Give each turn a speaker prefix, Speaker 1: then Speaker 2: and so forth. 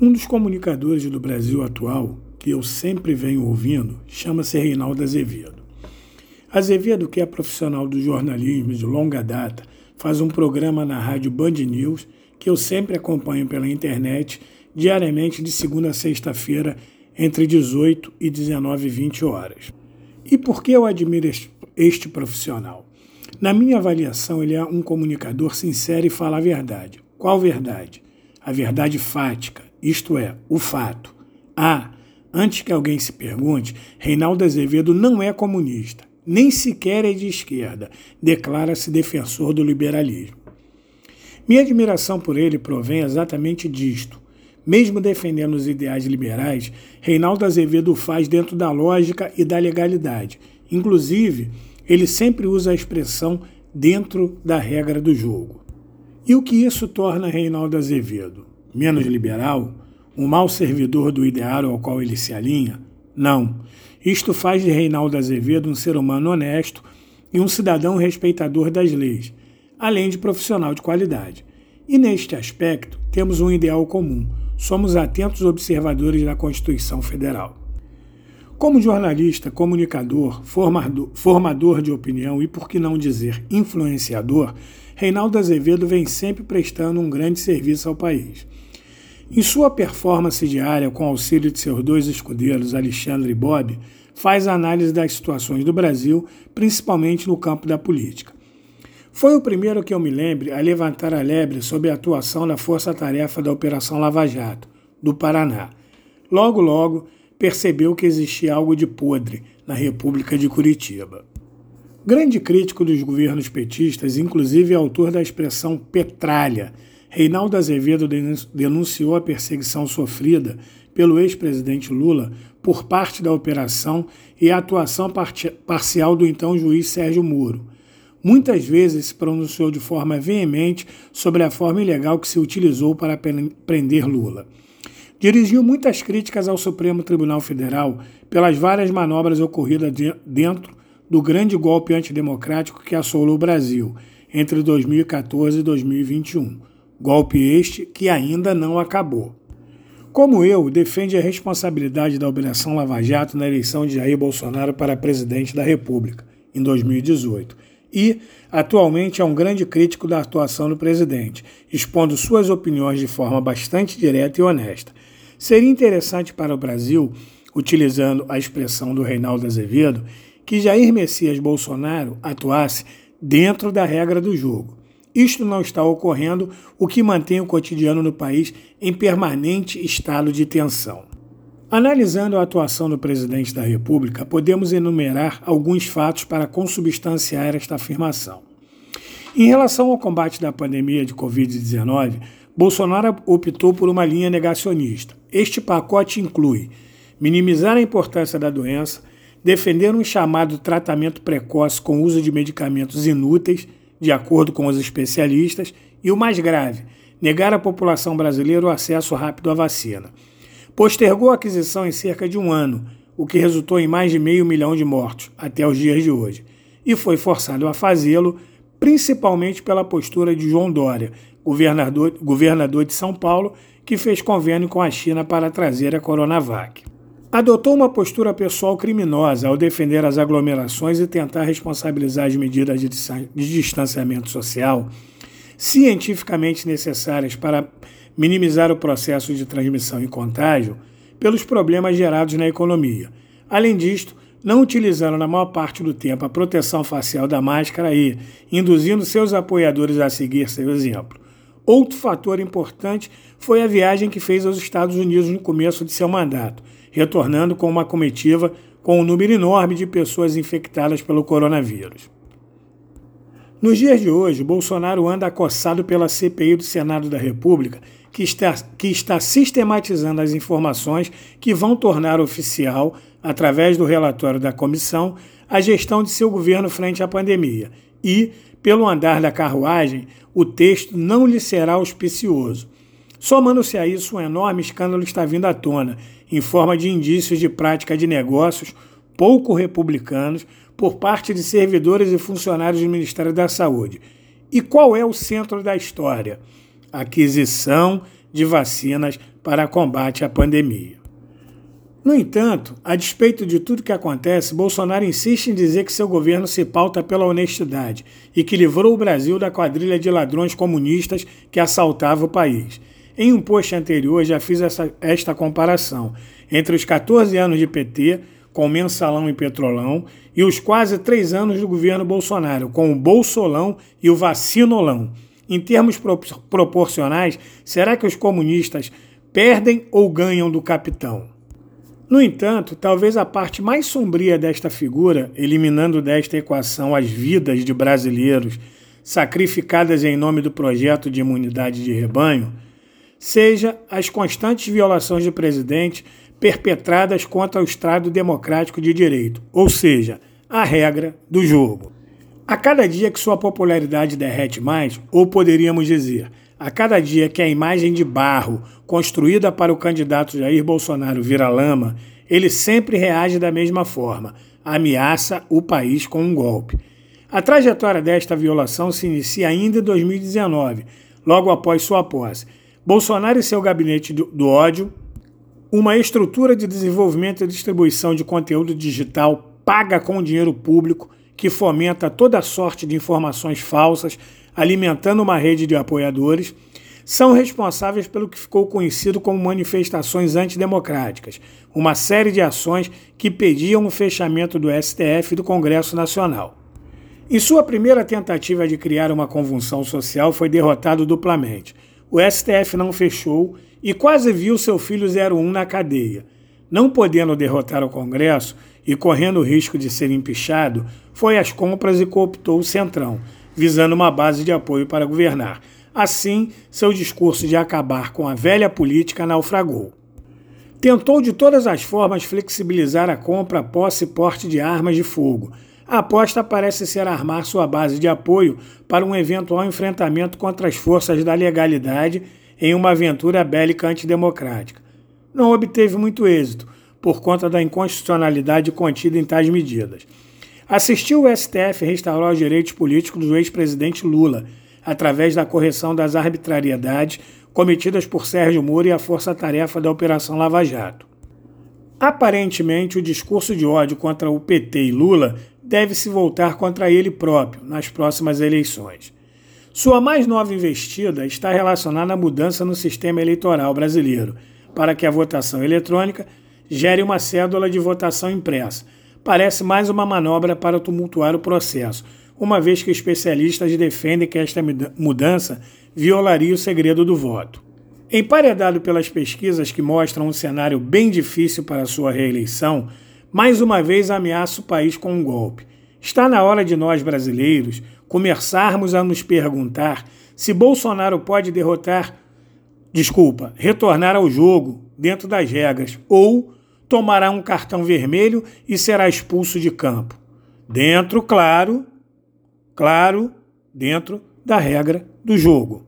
Speaker 1: Um dos comunicadores do Brasil atual, que eu sempre venho ouvindo, chama-se Reinaldo Azevedo. Azevedo, que é profissional do jornalismo de longa data, faz um programa na rádio Band News que eu sempre acompanho pela internet, diariamente de segunda a sexta-feira, entre 18 e 19 e 20 horas. E por que eu admiro este profissional? Na minha avaliação, ele é um comunicador sincero e fala a verdade. Qual verdade? A verdade fática, isto é, o fato. Ah, antes que alguém se pergunte, Reinaldo Azevedo não é comunista nem sequer é de esquerda, declara-se defensor do liberalismo. Minha admiração por ele provém exatamente disto. Mesmo defendendo os ideais liberais, Reinaldo Azevedo faz dentro da lógica e da legalidade. Inclusive, ele sempre usa a expressão dentro da regra do jogo. E o que isso torna Reinaldo Azevedo? Menos liberal? Um mau servidor do ideário ao qual ele se alinha? Não. Isto faz de Reinaldo Azevedo um ser humano honesto e um cidadão respeitador das leis, além de profissional de qualidade. E neste aspecto, temos um ideal comum: somos atentos observadores da Constituição Federal. Como jornalista, comunicador, formador, de opinião e, por que não dizer, influenciador, Reinaldo Azevedo vem sempre prestando um grande serviço ao país. Em sua performance diária, com auxílio de seus dois escudeiros, Alexandre e Bob, faz análise das situações do Brasil, principalmente no campo da política. Foi o primeiro que eu me lembre a levantar a lebre sobre a atuação da força-tarefa da Operação Lava Jato, do Paraná. Logo, logo, percebeu que existia algo de podre na República de Curitiba. Grande crítico dos governos petistas, inclusive autor da expressão petralha, Reinaldo Azevedo denunciou a perseguição sofrida pelo ex-presidente Lula por parte da operação e a atuação parcial do então juiz Sérgio Moro. Muitas vezes se pronunciou de forma veemente sobre a forma ilegal que se utilizou para prender Lula. Dirigiu muitas críticas ao Supremo Tribunal Federal pelas várias manobras ocorridas dentro do grande golpe antidemocrático que assolou o Brasil entre 2014 e 2021 golpe este que ainda não acabou. Como eu, defende a responsabilidade da Operação Lava Jato na eleição de Jair Bolsonaro para presidente da República, em 2018, e, atualmente, é um grande crítico da atuação do presidente, expondo suas opiniões de forma bastante direta e honesta. Seria interessante para o Brasil, utilizando a expressão do Reinaldo Azevedo, que Jair Messias Bolsonaro atuasse dentro da regra do jogo isto não está ocorrendo, o que mantém o cotidiano no país em permanente estado de tensão. Analisando a atuação do presidente da República, podemos enumerar alguns fatos para consubstanciar esta afirmação. Em relação ao combate da pandemia de Covid-19, Bolsonaro optou por uma linha negacionista. Este pacote inclui minimizar a importância da doença, defender um chamado tratamento precoce com uso de medicamentos inúteis de acordo com os especialistas, e o mais grave, negar à população brasileira o acesso rápido à vacina. Postergou a aquisição em cerca de um ano, o que resultou em mais de meio milhão de mortos até os dias de hoje, e foi forçado a fazê-lo principalmente pela postura de João Dória, governador, governador de São Paulo, que fez convênio com a China para trazer a Coronavac adotou uma postura pessoal criminosa ao defender as aglomerações e tentar responsabilizar as medidas de distanciamento social cientificamente necessárias para minimizar o processo de transmissão e contágio pelos problemas gerados na economia. Além disto, não utilizando na maior parte do tempo a proteção facial da máscara e induzindo seus apoiadores a seguir seu exemplo. Outro fator importante foi a viagem que fez aos Estados Unidos no começo de seu mandato, retornando com uma comitiva com um número enorme de pessoas infectadas pelo coronavírus. Nos dias de hoje, Bolsonaro anda acossado pela CPI do Senado da República, que está, que está sistematizando as informações que vão tornar oficial, através do relatório da comissão, a gestão de seu governo frente à pandemia. E, pelo andar da carruagem, o texto não lhe será auspicioso. Somando-se a isso, um enorme escândalo está vindo à tona, em forma de indícios de prática de negócios pouco republicanos por parte de servidores e funcionários do Ministério da Saúde. E qual é o centro da história? Aquisição de vacinas para combate à pandemia. No entanto, a despeito de tudo que acontece, Bolsonaro insiste em dizer que seu governo se pauta pela honestidade e que livrou o Brasil da quadrilha de ladrões comunistas que assaltava o país. Em um post anterior já fiz essa, esta comparação entre os 14 anos de PT, com mensalão e petrolão, e os quase três anos do governo Bolsonaro, com o bolsolão e o vacinolão. Em termos proporcionais, será que os comunistas perdem ou ganham do capitão? No entanto, talvez a parte mais sombria desta figura, eliminando desta equação as vidas de brasileiros sacrificadas em nome do projeto de imunidade de rebanho, seja as constantes violações de presidente perpetradas contra o Estado Democrático de Direito, ou seja, a regra do jogo. A cada dia que sua popularidade derrete mais, ou poderíamos dizer, a cada dia que a imagem de barro construída para o candidato Jair Bolsonaro vira lama, ele sempre reage da mesma forma, ameaça o país com um golpe. A trajetória desta violação se inicia ainda em 2019, logo após sua posse. Bolsonaro e seu gabinete do ódio, uma estrutura de desenvolvimento e distribuição de conteúdo digital paga com dinheiro público que fomenta toda sorte de informações falsas alimentando uma rede de apoiadores, são responsáveis pelo que ficou conhecido como manifestações antidemocráticas, uma série de ações que pediam o fechamento do STF e do Congresso Nacional. Em sua primeira tentativa de criar uma convulsão social, foi derrotado duplamente. O STF não fechou e quase viu seu filho 01 na cadeia. Não podendo derrotar o Congresso e correndo o risco de ser empichado, foi às compras e cooptou o Centrão, visando uma base de apoio para governar. Assim, seu discurso de acabar com a velha política naufragou. Tentou de todas as formas flexibilizar a compra, posse e porte de armas de fogo. A aposta parece ser armar sua base de apoio para um eventual enfrentamento contra as forças da legalidade em uma aventura bélica antidemocrática. Não obteve muito êxito, por conta da inconstitucionalidade contida em tais medidas. Assistiu o STF restaurar os direitos políticos do ex-presidente Lula, através da correção das arbitrariedades cometidas por Sérgio Moro e a força-tarefa da Operação Lava Jato. Aparentemente, o discurso de ódio contra o PT e Lula deve se voltar contra ele próprio nas próximas eleições. Sua mais nova investida está relacionada à mudança no sistema eleitoral brasileiro, para que a votação eletrônica gere uma cédula de votação impressa parece mais uma manobra para tumultuar o processo, uma vez que especialistas defendem que esta mudança violaria o segredo do voto. Emparedado pelas pesquisas que mostram um cenário bem difícil para sua reeleição, mais uma vez ameaça o país com um golpe. Está na hora de nós brasileiros começarmos a nos perguntar se Bolsonaro pode derrotar, desculpa, retornar ao jogo dentro das regras ou tomará um cartão vermelho e será expulso de campo. Dentro, claro, claro, dentro da regra do jogo.